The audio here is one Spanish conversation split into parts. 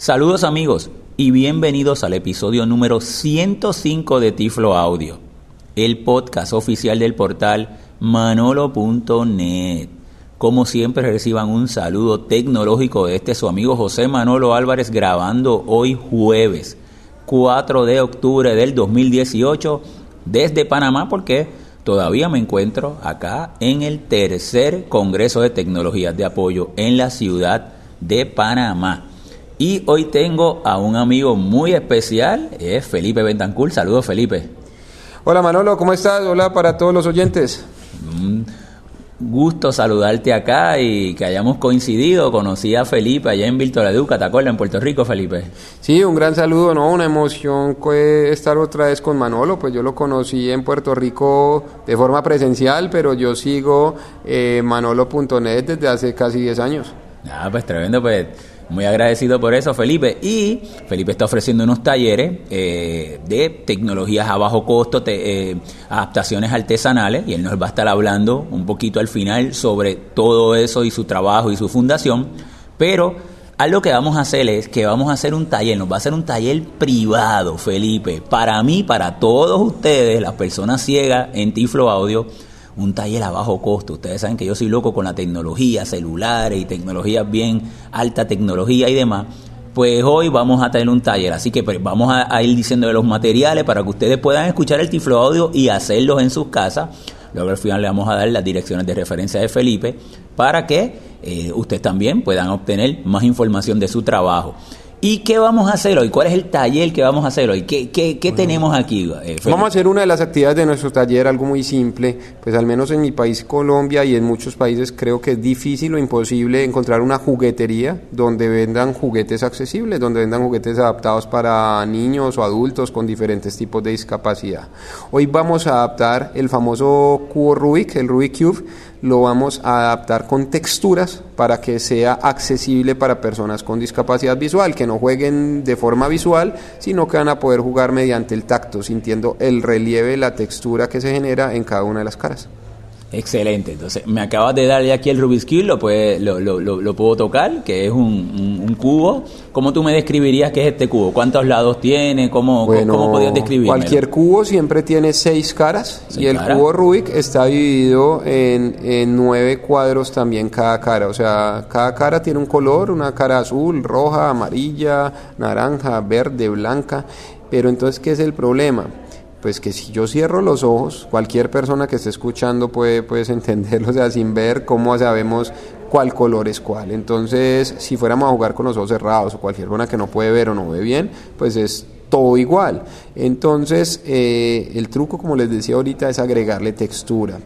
Saludos amigos y bienvenidos al episodio número 105 de Tiflo Audio, el podcast oficial del portal manolo.net. Como siempre reciban un saludo tecnológico de este su amigo José Manolo Álvarez grabando hoy jueves 4 de octubre del 2018 desde Panamá porque todavía me encuentro acá en el tercer Congreso de Tecnologías de Apoyo en la ciudad de Panamá. Y hoy tengo a un amigo muy especial, es Felipe Bentancur. Saludos Felipe. Hola Manolo, ¿cómo estás? Hola para todos los oyentes. Un gusto saludarte acá y que hayamos coincidido. Conocí a Felipe allá en Virtual Educa, ¿te acuerdas? En Puerto Rico, Felipe. Sí, un gran saludo, ¿no? Una emoción estar otra vez con Manolo, pues yo lo conocí en Puerto Rico de forma presencial, pero yo sigo eh, manolo.net desde hace casi 10 años. Ah, pues tremendo, pues muy agradecido por eso, Felipe. Y Felipe está ofreciendo unos talleres eh, de tecnologías a bajo costo, te, eh, adaptaciones artesanales, y él nos va a estar hablando un poquito al final sobre todo eso y su trabajo y su fundación. Pero algo que vamos a hacer es que vamos a hacer un taller, nos va a hacer un taller privado, Felipe, para mí, para todos ustedes, las personas ciegas en Tiflo Audio un taller a bajo costo. Ustedes saben que yo soy loco con la tecnología, celulares y tecnologías bien alta tecnología y demás. Pues hoy vamos a tener un taller, así que pues, vamos a, ir diciendo de los materiales para que ustedes puedan escuchar el Tiflo Audio y hacerlos en sus casas. Luego al final le vamos a dar las direcciones de referencia de Felipe para que eh, ustedes también puedan obtener más información de su trabajo. ¿Y qué vamos a hacer hoy? ¿Cuál es el taller que vamos a hacer hoy? ¿Qué, qué, qué tenemos aquí? Eh, vamos a hacer una de las actividades de nuestro taller, algo muy simple, pues al menos en mi país Colombia y en muchos países creo que es difícil o imposible encontrar una juguetería donde vendan juguetes accesibles, donde vendan juguetes adaptados para niños o adultos con diferentes tipos de discapacidad. Hoy vamos a adaptar el famoso cubo Rubik, el Rubik Cube, lo vamos a adaptar con texturas para que sea accesible para personas con discapacidad visual, que no jueguen de forma visual, sino que van a poder jugar mediante el tacto, sintiendo el relieve, la textura que se genera en cada una de las caras. Excelente, entonces me acabas de darle aquí el Rubik's Cube, lo, puede, lo, lo, lo, puedo tocar, que es un, un, cubo. ¿Cómo tú me describirías qué es este cubo? ¿Cuántos lados tiene? ¿Cómo, ¿cómo podrías describirlo? Cualquier cubo siempre tiene seis caras y el cubo Rubik está dividido en, en nueve cuadros también cada cara. O sea, cada cara tiene un color, una cara azul, roja, amarilla, naranja, verde, blanca. Pero entonces, ¿qué es el problema? Pues que si yo cierro los ojos, cualquier persona que esté escuchando puede entenderlo, o sea, sin ver cómo sabemos cuál color es cuál. Entonces, si fuéramos a jugar con los ojos cerrados o cualquier persona que no puede ver o no ve bien, pues es todo igual. Entonces, eh, el truco, como les decía ahorita, es agregarle textura.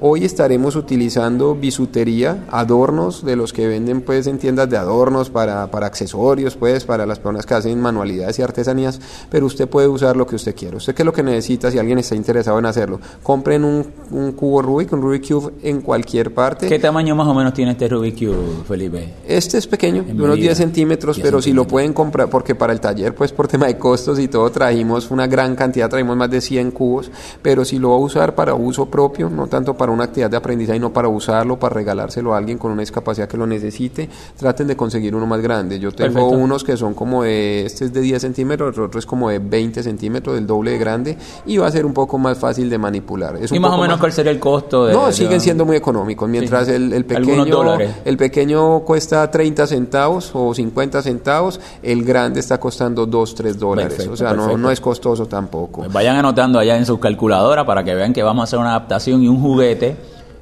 Hoy estaremos utilizando bisutería, adornos de los que venden pues en tiendas de adornos para, para, accesorios, pues para las personas que hacen manualidades y artesanías, pero usted puede usar lo que usted quiera. Usted qué es lo que necesita si alguien está interesado en hacerlo. Compren un, un cubo Rubik, un Rubik Cube en cualquier parte. ¿Qué tamaño más o menos tiene este Rubik Cube, Felipe? Este es pequeño, de unos 10 centímetros, pero si lo pueden comprar, porque para el taller, pues por tema de costos y todo, trajimos una gran cantidad, trajimos más de 100 cubos, pero si lo va a usar para uso propio, no tanto para una actividad de aprendizaje, no para usarlo, para regalárselo a alguien con una discapacidad que lo necesite, traten de conseguir uno más grande. Yo tengo unos que son como de, este es de 10 centímetros, el otro es como de 20 centímetros, del doble de grande, y va a ser un poco más fácil de manipular. Es ¿Y más o menos cuál sería el costo? De, no, siguen siendo muy económicos, mientras el, el, pequeño, el pequeño cuesta 30 centavos o 50 centavos, el grande está costando 2, 3 dólares, o sea, no, no es costoso tampoco. Pues vayan anotando allá en sus calculadoras para que vean que vamos a hacer una adaptación y un juguete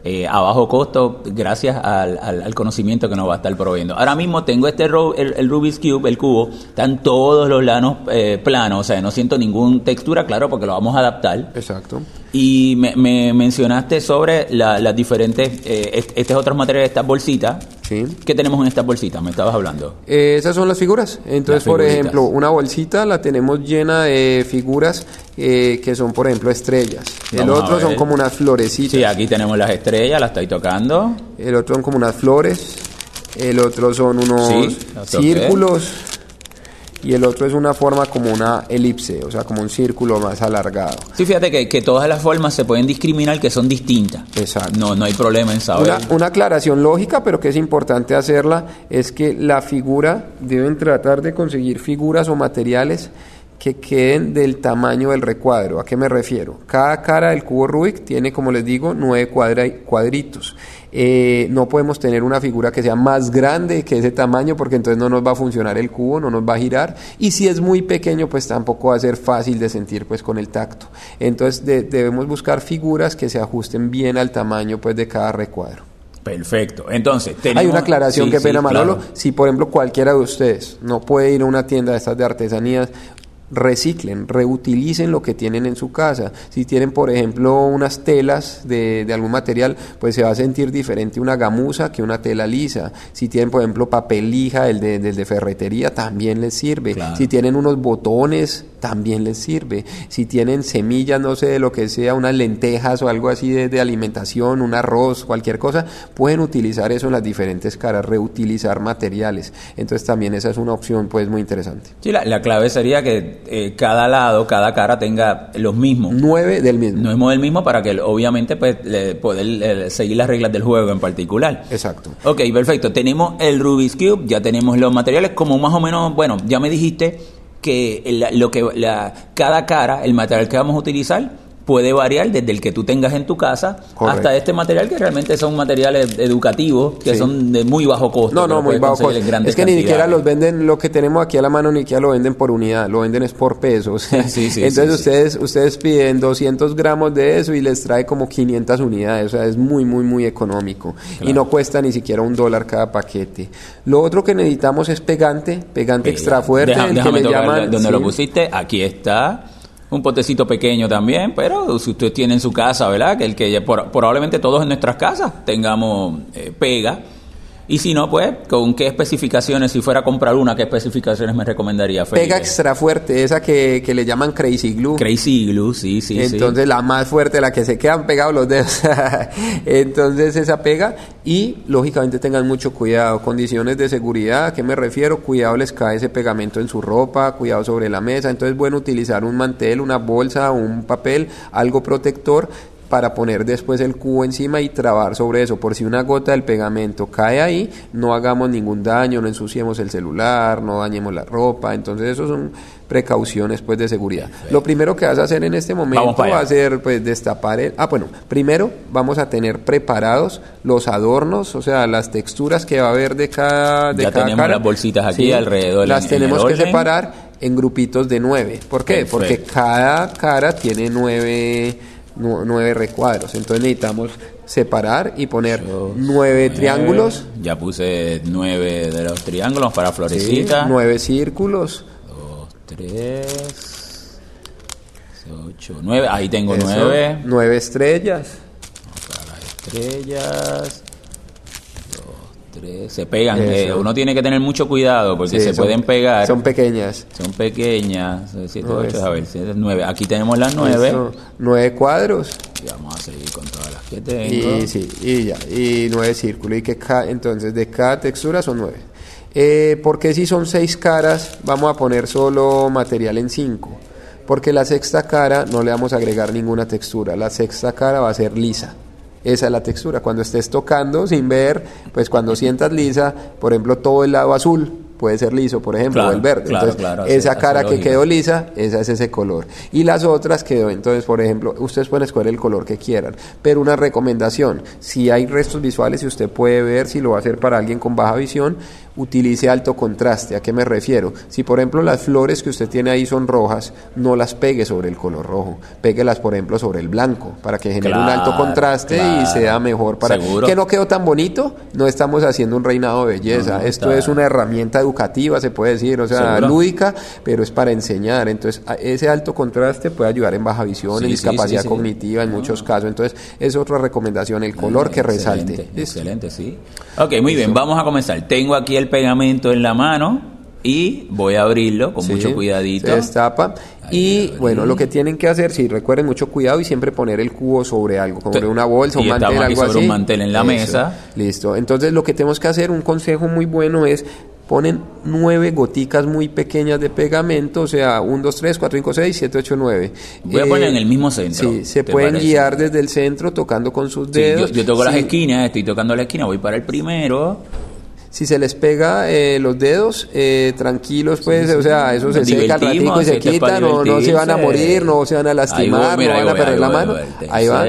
eh, a bajo costo gracias al, al, conocimiento que nos va a estar proveyendo. Ahora mismo tengo este el, Rubik's Cube, el cubo, están todos los lanos eh, planos, o sea, no siento ninguna textura, claro, porque lo vamos a adaptar. Exacto. Y me, me mencionaste sobre las diferentes, eh, estos otros materiales, estas bolsitas. Sí. ¿Qué tenemos en estas bolsitas? Me estabas hablando. Eh, esas son las figuras. Entonces, por ejemplo, una bolsita la tenemos llena de figuras eh, que son, por ejemplo, estrellas. el otro son como unas florecitas. Sí, aquí tenemos las estrellas, las estoy tocando. El otro son como unas flores. El otro son unos círculos. y el otro es una forma como una elipse, o sea, como un círculo más alargado. Sí, fíjate que, que todas las formas se pueden discriminar que son distintas. Exacto. No, no hay problema en saber. Una, una aclaración lógica, pero que es importante hacerla, es que la figura, deben tratar de conseguir figuras o materiales que queden del tamaño del recuadro. ¿A qué me refiero? Cada cara del cubo Rubik tiene, como les digo, nueve cuadra- cuadritos. Eh, no podemos tener una figura que sea más grande que ese tamaño porque entonces no nos va a funcionar el cubo, no nos va a girar. Y si es muy pequeño, pues tampoco va a ser fácil de sentir pues con el tacto. Entonces de- debemos buscar figuras que se ajusten bien al tamaño pues de cada recuadro. Perfecto. Entonces, tenemos... Hay una aclaración, Sí, que sí, pena Manolo. claro. Si, por ejemplo, cualquiera de ustedes no puede ir a una tienda de estas de artesanías, reciclen, reutilicen lo que tienen en su casa. Si tienen, por ejemplo, unas telas de, de algún material, pues se va a sentir diferente una gamuza que una tela lisa. Si tienen, por ejemplo, papel lija, el de, del de ferretería, también les sirve. Claro. Si tienen unos botones, también les sirve. Si tienen semillas, no sé, de lo que sea, unas lentejas o algo así de, de alimentación, un arroz, cualquier cosa, pueden utilizar eso en las diferentes caras, reutilizar materiales. Entonces también esa es una opción pues muy interesante. Sí, la, la clave sería que eh, cada lado, cada cara tenga los mismos. Nueve del mismo. No es el mismo para que obviamente pues le- poder eh, seguir las reglas del juego en particular. Exacto. Ok, perfecto. Tenemos el Rubik's Cube, ya tenemos los materiales, como más o menos, bueno, ya me dijiste que lo que la, cada cara, el material que vamos a utilizar, puede variar desde el que tú tengas en tu casa Correcto. hasta este material que realmente son materiales educativos, que Sí. son de muy bajo costo. No, no, muy bajo costo. Es que ni siquiera los venden, lo que tenemos aquí a la mano, ni siquiera lo venden por unidad, lo venden es por pesos. Sí, sí, Entonces ustedes ustedes piden 200 gramos de eso y les trae como 500 unidades, o sea, es muy, muy, muy económico. Y no cuesta ni siquiera un dólar cada paquete. Lo otro que necesitamos es pegante, pegante extra fuerte, Deja- el que déjame le tocar llaman... donde lo pusiste, aquí está. Un potecito pequeño también, pero si usted tiene en su casa, ¿verdad? Que el que por- probablemente todos en nuestras casas tengamos eh, pega. Y si no, pues, ¿con qué especificaciones? Si fuera a comprar una, ¿qué especificaciones me recomendaría, Felipe? Pega extra fuerte, esa que, que le llaman Crazy Glue. Crazy Glue, sí, sí, sí. Entonces la más fuerte, la que se quedan pegados los dedos. Entonces esa pega y lógicamente tengan mucho cuidado. Condiciones de seguridad, ¿a qué me refiero? Cuidado les cae ese pegamento en su ropa, cuidado sobre la mesa. Entonces es bueno utilizar un mantel, una bolsa, un papel, algo protector para poner después el cubo encima y trabar sobre eso. Por si una gota del pegamento cae ahí, no hagamos ningún daño, no ensuciemos el celular, no dañemos la ropa. Entonces, eso son precauciones pues de seguridad. Lo primero que vas a hacer en este momento va a ser pues destapar el... Ah, bueno, primero vamos a tener preparados los adornos, o sea, las texturas que va a haber de cada de Ya cada tenemos cara. las bolsitas aquí alrededor Las en- en tenemos que orden. separar en grupitos de nueve. ¿Por qué? Perfecto. Porque cada cara tiene nueve, nu- nueve recuadros. Entonces necesitamos separar y poner nueve triángulos, Ya puse nueve de los triángulos para sí, florecita. nueve círculos. Dos, tres, ocho, nueve. Ahí tengo eso, nueve. nueve estrellas. Para las estrellas. Tres. Se pegan. Eh, uno tiene que tener mucho cuidado porque Sí, se son- pueden pegar. Son Son, pequeñas. pequeñas. Siete, No, ocho, a ver, siete, nueve. Aquí tenemos las nueve. Eso, nueve cuadros. Y vamos a seguir con todas las que tengo. Y sí, y ya, y nueve círculos. Y que ca- entonces de cada textura son nueve. Eh, porque si son seis caras, vamos a poner solo material en cinco. Porque la sexta cara no le vamos a agregar ninguna textura. La sexta cara va a ser lisa. Esa es la textura. Cuando estés tocando sin ver, pues cuando sientas lisa, por ejemplo, todo el lado azul puede ser liso, por ejemplo, Claro, o el verde. claro, Entonces, claro, esa así cara que quedó lisa, esa es ese color. Y las otras quedó, entonces, por ejemplo, ustedes pueden escoger el color que quieran, pero una recomendación, si hay restos visuales y usted puede ver si lo va a hacer para alguien con baja visión, utilice alto contraste. ¿A qué me refiero? Si, por ejemplo, las flores que usted tiene ahí son rojas, no las pegue sobre el color rojo, péguelas, por ejemplo, sobre el blanco, para que genere un alto contraste y sea mejor para... Seguro. ¿Que no quedó tan bonito? No estamos haciendo un reinado de belleza, No, esto es una herramienta educativa, se puede decir, o sea, Seguro. lúdica, pero es para enseñar. Entonces, ese alto contraste puede ayudar en baja visión, Sí, en discapacidad sí, sí. cognitiva en muchos casos. Entonces, es otra recomendación, el color que resalte. Excelente, sí. Ok, muy bien, vamos a comenzar. Tengo aquí el pegamento en la mano y voy a abrirlo con Sí, mucho cuidadito. Se destapa. Ahí Y bueno, lo que tienen que hacer, sí, recuerden mucho cuidado y siempre poner el cubo sobre algo, Te- sobre una bolsa, un mantel, algo sobre así. un mantel en la Eso. mesa. Listo. Entonces, lo que tenemos que hacer, un consejo muy bueno es ponen nueve goticas muy pequeñas de pegamento, o sea, 1, 2, 3, 4, 5, 6, 7, 8, 9. Voy a poner en el mismo centro. Sí, se ¿te pueden parece? guiar desde el centro tocando con sus Sí, dedos. yo, yo toco las Sí. esquinas, estoy tocando la esquina, voy para el primero. Si se les pega eh, los dedos, eh, tranquilos, pues, o sea, eso se seca al ratico y se quita, no, no se van a morir, no se van a lastimar, voy, mira, no van a voy, perder ahí la voy, mano. voy, Ahí van.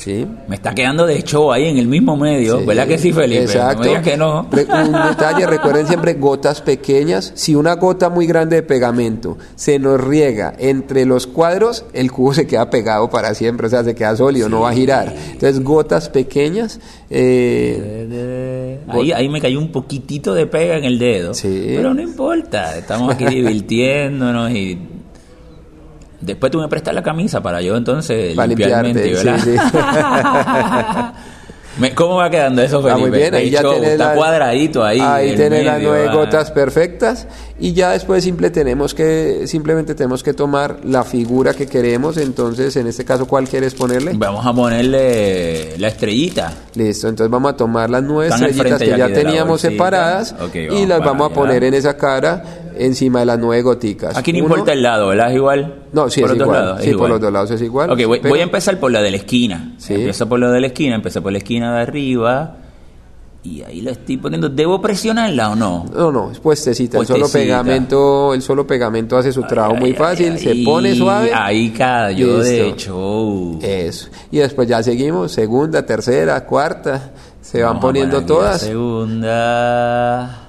Sí. Me está quedando de show ahí en el mismo medio, Sí, ¿verdad que sí, Felipe? Exacto. No que no. Un detalle, recuerden siempre gotas pequeñas. Si una gota muy grande de pegamento se nos riega entre los cuadros, el cubo se queda pegado para siempre, o sea, se queda sólido, no va a girar. Entonces, gotas pequeñas. eh, Ahí, ahí me cayó un poquitito de pega en el dedo. Pero no importa, estamos aquí divirtiéndonos y... Después tú me prestas la camisa para yo entonces para limpiarte. sí, ¿verdad? sí. Me- ¿Cómo va quedando eso, Felipe? Está muy bien, ahí El ya show, tenés está la- cuadradito ahí. Ahí tenés las nueve ah. gotas perfectas y ya después simple tenemos que simplemente tenemos que tomar la figura que queremos. Entonces, en este caso, ¿cuál quieres ponerle? Vamos a ponerle la estrellita. Listo, entonces vamos a tomar las nueve Están estrellitas que ya teníamos separadas Ok, y las vamos a poner en esa cara encima de las nueve goticas. Aquí no Uno- importa el lado, ¿verdad? ¿Es igual? No, sí, por es los dos igual. lados, es Sí, por los dos lados es igual, Ok, voy, pero- voy a empezar por la de la esquina. Sí. Empiezo por la de la esquina, empecé por la esquina de arriba. Y ahí la estoy poniendo. ¿Debo presionarla o no? No, no, es puestecita. El solo pegamento, el solo pegamento hace su trabajo muy fácil, ay, se ay, pone suave. Ahí cayó de hecho. Eso. Y después ya seguimos, segunda, tercera, cuarta, se van Vamos poniendo todas. segunda.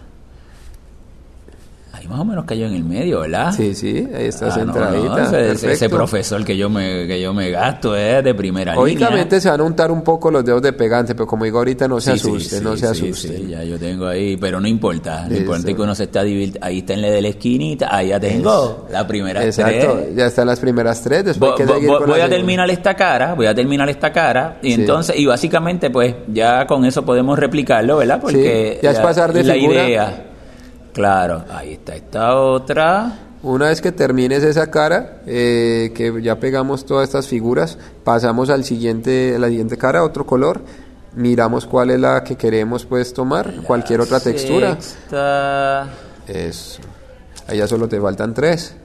Más o menos cayó en el medio, ¿verdad? Sí, sí, ahí está Ah, no, centradita. no, ese, ese- profesor que yo me que yo me gasto es de primera línea. Lógicamente se van a untar un poco los dedos de pegante, pero como digo ahorita, no se Sí, asusten, sí, no se sí, asusten. sí, ya yo tengo ahí, pero no importa. Lo importante es que uno se está divirtiendo. Ahí está en la de la esquinita, ahí ya tengo la primera Exacto, tres. ya están las primeras tres, después voy la a terminar esta cara, voy a terminar esta cara y entonces y básicamente pues ya con eso podemos replicarlo, ¿verdad? Porque ya es pasar de la figura. idea. Claro, ahí está esta otra. Una vez que termines esa cara, eh, que ya pegamos todas estas figuras, pasamos al siguiente, a la siguiente cara, otro color, miramos cuál es la que queremos pues tomar, cualquier otra textura. Sexta. Eso. Ahí ya solo te faltan tres.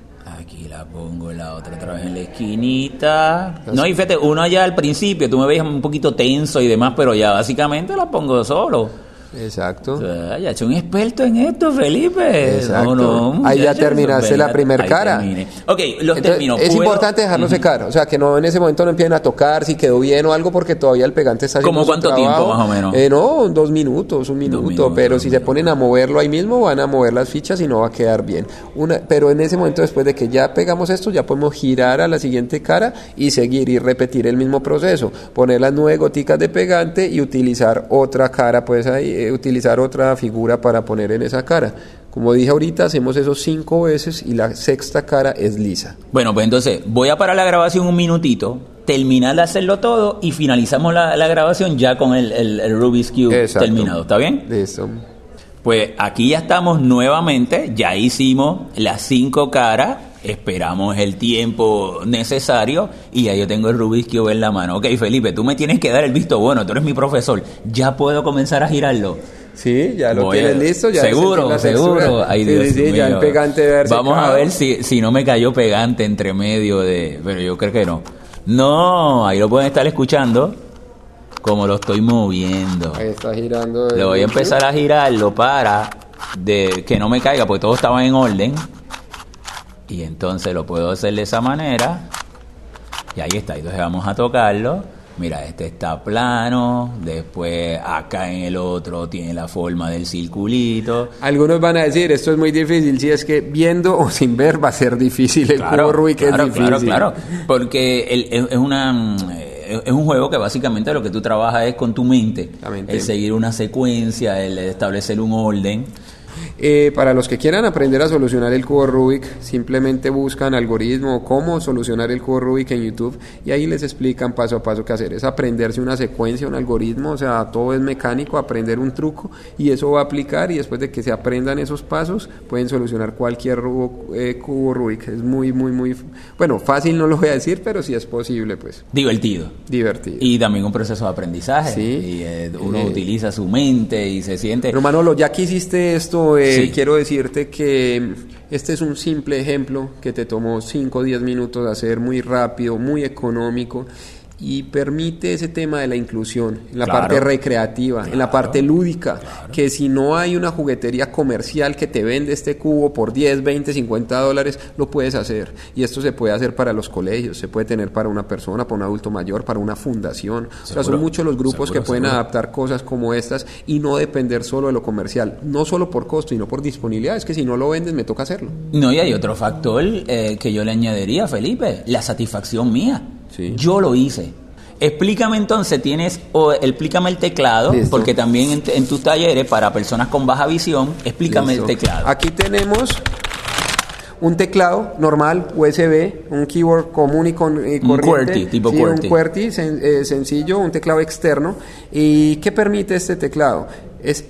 Aquí la pongo la otra otra vez en la esquinita. No, y fíjate, uno allá al principio, tú me veías un poquito tenso y demás, pero ya básicamente la pongo solo. Exacto. O sea, ya soy un experto en esto, Felipe. Exacto. No, no, Ahí ya terminaste la ¿verdad? primer Ahí cara. terminé. Ok, los termino. es importante dejarlo secar, o sea, que no en ese momento no empiecen a tocar si quedó bien o algo, porque todavía el pegante está haciendo ¿Cómo su cuánto tiempo, trabajo. más o menos? Eh, no, dos minutos, un minuto, minutos, pero si se ponen a moverlo ahí mismo, van a mover las fichas y no va a quedar bien. Una, pero en ese momento, después de que ya pegamos esto, ya podemos girar a la siguiente cara y seguir y repetir el mismo proceso, poner las nueve goticas de pegante y utilizar otra cara, pues ahí, eh, utilizar otra figura para poner en esa cara. Como dije ahorita, hacemos eso cinco veces y la sexta cara es lisa. Bueno, pues entonces voy a parar la grabación un minutito, terminar de hacerlo todo y finalizamos la, la grabación ya con el, el- el Rubik's Cube Exacto. terminado. ¿Está bien? Listo. Pues aquí ya estamos nuevamente, ya hicimos las cinco caras, esperamos el tiempo necesario y ya yo tengo el Rubik's Cube en la mano. Ok, Felipe, tú me tienes que dar el visto bueno, tú eres mi profesor, ya puedo comenzar a girarlo. Sí, ya lo Voy a- tienes listo. Ya seguro, seguro. Ay, Sí, Dios sí, sí, ya el pegante Vamos a ver si, si no me cayó pegante entre medio de... Pero yo creo que no. No, ahí lo pueden estar escuchando como lo estoy moviendo. Ahí está girando. Le voy a empezar a girarlo para de que no me caiga, porque todo estaba en orden. Y entonces lo puedo hacer de esa manera. Y ahí está. Entonces vamos a tocarlo. Mira, este está plano. Después acá en el otro tiene la forma del circulito. Algunos van a decir, esto es muy difícil. Si es que viendo o sin ver va a ser difícil. El cubo Rubik claro, es difícil. claro, claro. Porque es, una eh, es un juego que básicamente lo que tú trabajas es con tu mente, mente. el seguir una secuencia, el establecer un orden. Eh, para los que quieran aprender a solucionar el cubo Rubik, simplemente buscan algoritmo, cómo solucionar el cubo Rubik en YouTube y ahí les explican paso a paso qué hacer. Es aprenderse una secuencia, un algoritmo, o sea, todo es mecánico, aprender un truco y eso va a aplicar y después de que se aprendan esos pasos pueden solucionar cualquier eh, cubo Rubik. Es muy, muy, muy, bueno, fácil no lo voy a decir, pero sí es posible, pues. Divertido. Divertido. Y también un proceso de aprendizaje. Sí. Y eh, uno utiliza su mente y se siente... Pero Manolo, ya que hiciste esto, eh, quiero decirte que este es un simple ejemplo que te tomó 5 o 10 minutos de hacer muy rápido, muy económico y permite ese tema de la inclusión en la parte recreativa, en la parte lúdica, que si no hay una juguetería comercial que te vende este cubo por 10, 20, 50 dólares, lo puedes hacer. Y esto se puede hacer para los colegios, se puede tener para una persona, para un adulto mayor, para una fundación. o sea, son muchos los grupos que pueden adaptar cosas como estas y no depender solo de lo comercial, no solo por costo, sino por disponibilidad. Es que si no lo vendes, me toca hacerlo. No, y hay otro factor eh, que yo le añadiría, Felipe, la satisfacción mía. Yo lo hice. Explícame entonces, tienes, o explícame el teclado, porque también en, tus talleres para personas con baja visión, explícame el teclado. Aquí tenemos un teclado normal, USB, un keyboard común y, con, corriente. Un QWERTY, tipo Un QWERTY eh, sencillo, un teclado externo. ¿Y qué permite este teclado? Es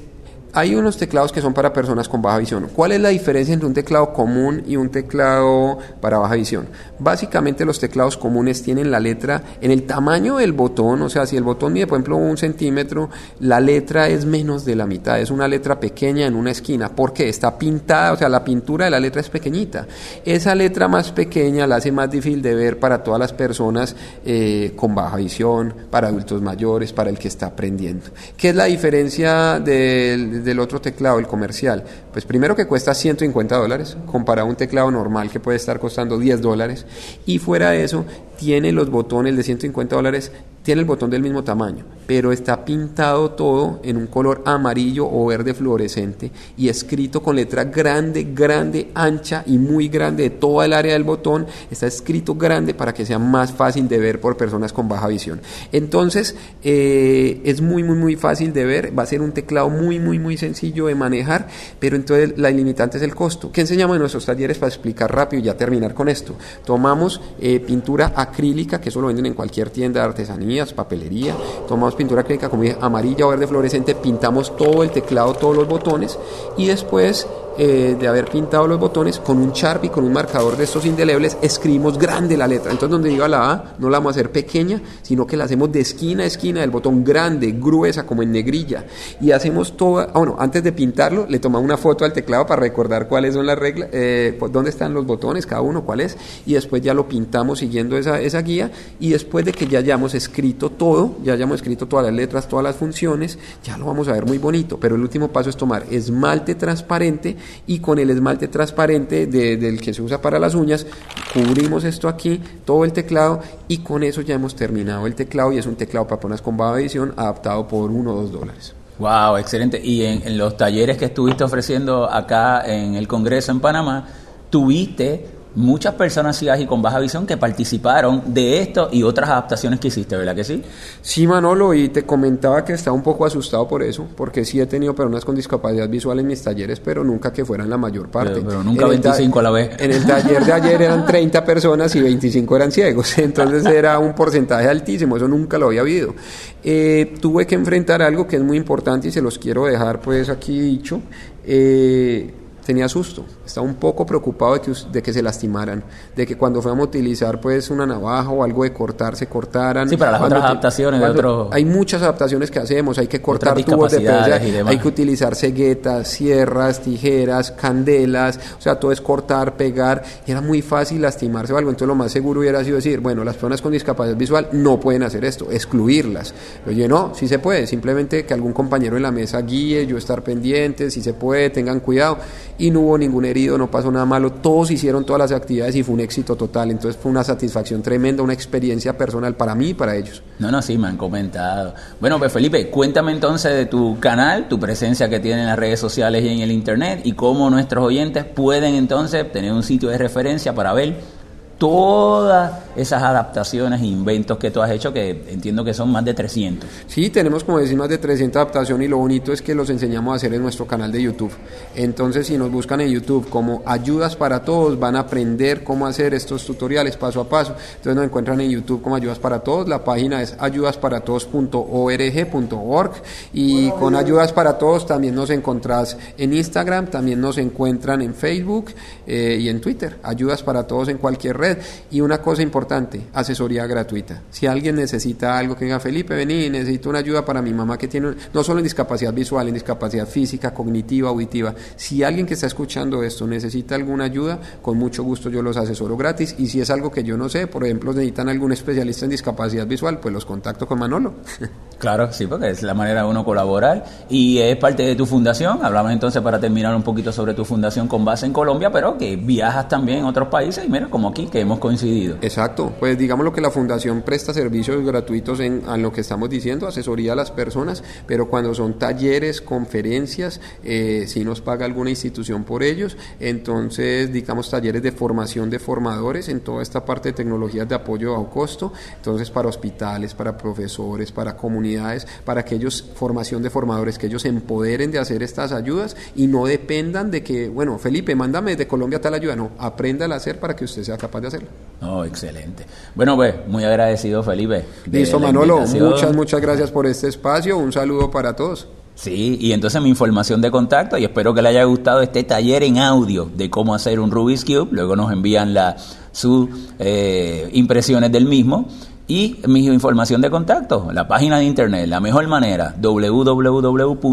hay unos teclados que son para personas con baja visión. ¿Cuál es la diferencia entre un teclado común y un teclado para baja visión? Básicamente los teclados comunes tienen la letra en el tamaño del botón, o sea, si el botón mide, por ejemplo, un centímetro, la letra es menos de la mitad, es una letra pequeña en una esquina. ¿Por qué? Está pintada, o sea, la pintura de la letra es pequeñita. Esa letra más pequeña la hace más difícil de ver para todas las personas eh, con baja visión, para adultos mayores, para el que está aprendiendo. ¿Qué es la diferencia del del otro teclado, el comercial? Pues primero que cuesta 150 dólares, comparado a un teclado normal que puede estar costando 10 dólares. Y fuera de eso, tiene los botones de 150 dólares, tiene el botón del mismo tamaño, pero está pintado todo en un color amarillo o verde fluorescente y escrito con letra grande, grande, ancha y muy grande de toda el área del botón. Está escrito grande para que sea más fácil de ver por personas con baja visión. Entonces, eh, es muy, muy, muy fácil de ver. Va a ser un teclado muy, muy, muy sencillo de manejar, pero entonces la limitante es el costo. ¿Qué enseñamos en nuestros talleres para explicar rápido y ya terminar con esto? Tomamos eh, pintura acrílica, que eso lo venden en cualquier tienda de artesanías, papelería. Tomamos pintura acrílica como dije, amarilla o verde fluorescente, pintamos todo el teclado, todos los botones y después eh, de haber pintado los botones con un Sharpie, con un marcador de estos indelebles, escribimos grande la letra. Entonces, donde diga la A, no la vamos a hacer pequeña, sino que la hacemos de esquina a esquina del botón grande, gruesa, como en negrilla. Y hacemos toda, ah, bueno, antes de pintarlo, le tomamos una foto al teclado para recordar cuáles son las reglas, eh, pues, dónde están los botones, cada uno, cuál es, y después ya lo pintamos siguiendo esa, esa guía. Y después de que ya hayamos escrito todo, ya hayamos escrito todas las letras, todas las funciones, ya lo vamos a ver muy bonito. Pero el último paso es tomar esmalte transparente y con el esmalte transparente del que se usa para las uñas cubrimos esto aquí, todo el teclado y con eso ya hemos terminado el teclado y es un teclado para personas con baja visión adaptado por uno o dos dólares. Wow, excelente. Y en los talleres que estuviste ofreciendo acá en el Congreso en Panamá, tuviste muchas personas ciegas y con baja visión que participaron de esto y otras adaptaciones que hiciste, ¿verdad que sí? Sí, Manolo, y te comentaba que estaba un poco asustado por eso, porque sí he tenido personas con discapacidad visual en mis talleres, pero nunca que fueran la mayor parte. Pero, nunca 25 a la vez. En el taller de ayer eran 30 personas y 25 eran ciegos, entonces era un porcentaje altísimo, eso nunca lo había habido. Eh, tuve que enfrentar algo que es muy importante y se los quiero dejar pues aquí dicho. Eh, tenía susto, estaba un poco preocupado de que, de que se lastimaran, de que cuando fuéramos a utilizar pues una navaja o algo de cortar, se cortaran. Sí, para las otras adaptaciones de otro... Hay muchas adaptaciones que hacemos, hay que cortar tubos de PVC, hay que utilizar ceguetas, sierras, tijeras, candelas, o sea, todo es cortar, pegar, y era muy fácil lastimarse o algo, entonces lo más seguro hubiera sido decir, bueno, las personas con discapacidad visual no pueden hacer esto, excluirlas. Oye, no, sí se puede, simplemente que algún compañero en la mesa guíe, yo estar pendiente, si se puede, tengan cuidado y no hubo ningún herido, no pasó nada malo, todos hicieron todas las actividades y fue un éxito total, entonces fue una satisfacción tremenda, una experiencia personal para mí y para ellos. No, no, sí, me han comentado. Bueno, pues Felipe, cuéntame entonces de tu canal, tu presencia que tiene en las redes sociales y en el internet y cómo nuestros oyentes pueden entonces tener un sitio de referencia para ver todas esas adaptaciones e inventos que tú has hecho, que entiendo que son más de 300. Sí, tenemos como decir más de 300 adaptaciones y lo bonito es que los enseñamos a hacer en nuestro canal de YouTube. Entonces, si nos buscan en YouTube como Ayudas para Todos, van a aprender cómo hacer estos tutoriales paso a paso. Entonces, nos encuentran en YouTube como Ayudas para Todos. La página es ayudasparatodos.org.org y con Ayudas para Todos también nos encontrás en Instagram, también nos encuentran en Facebook eh, y en Twitter. Ayudas para Todos en cualquier red y una cosa importante, asesoría gratuita. Si alguien necesita algo, que diga, Felipe, vení, necesito una ayuda para mi mamá que tiene, no solo en discapacidad visual, en discapacidad física, cognitiva, auditiva. Si alguien que está escuchando esto necesita alguna ayuda, con mucho gusto yo los asesoro gratis. Y si es algo que yo no sé, por ejemplo, necesitan algún especialista en discapacidad visual, pues los contacto con Manolo. Claro, sí, porque es la manera de uno colaborar y es parte de tu fundación. Hablamos entonces para terminar un poquito sobre tu fundación con base en Colombia, pero que viajas también a otros países y mira, como aquí, hemos coincidido. Exacto, pues digamos lo que la fundación presta servicios gratuitos en a lo que estamos diciendo, asesoría a las personas, pero cuando son talleres, conferencias, eh, si nos paga alguna institución por ellos, entonces digamos talleres de formación de formadores en toda esta parte de tecnologías de apoyo a costo, entonces para hospitales, para profesores, para comunidades, para que ellos, formación de formadores, que ellos empoderen de hacer estas ayudas y no dependan de que, bueno, Felipe, mándame de Colombia tal ayuda, no, aprenda a hacer para que usted sea capaz de hacerlo. Oh, excelente. Bueno, pues, muy agradecido, Felipe. Listo, Manolo, muchas, muchas gracias por este espacio, un saludo para todos. Sí, y entonces mi información de contacto, y espero que le haya gustado este taller en audio de cómo hacer un Rubik's Cube, luego nos envían la, sus eh, impresiones del mismo, y mi información de contacto, la página de internet, la mejor manera, www.manolo.net,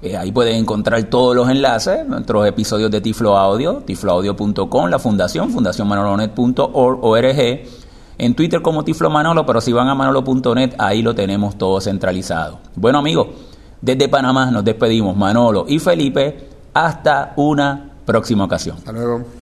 eh, ahí pueden encontrar todos los enlaces, nuestros episodios de Tiflo Audio, tifloaudio.com, la fundación, fundacionmanolonet.org, en Twitter como Tiflo Manolo, pero si van a manolo.net, ahí lo tenemos todo centralizado. Bueno amigos, desde Panamá nos despedimos, Manolo y Felipe, hasta una próxima ocasión. Hasta luego.